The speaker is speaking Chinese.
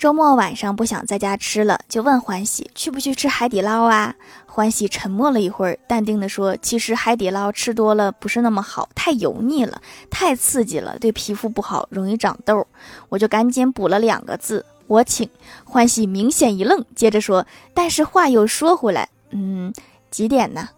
周末晚上不想在家吃了，就问欢喜去不去吃海底捞啊。欢喜沉默了一会儿，淡定地说：其实海底捞吃多了不是那么好，太油腻了，太刺激了，对皮肤不好，容易长痘。我就赶紧补了两个字，我请欢喜。明显一愣，接着说：但是话又说回来，嗯，几点呢？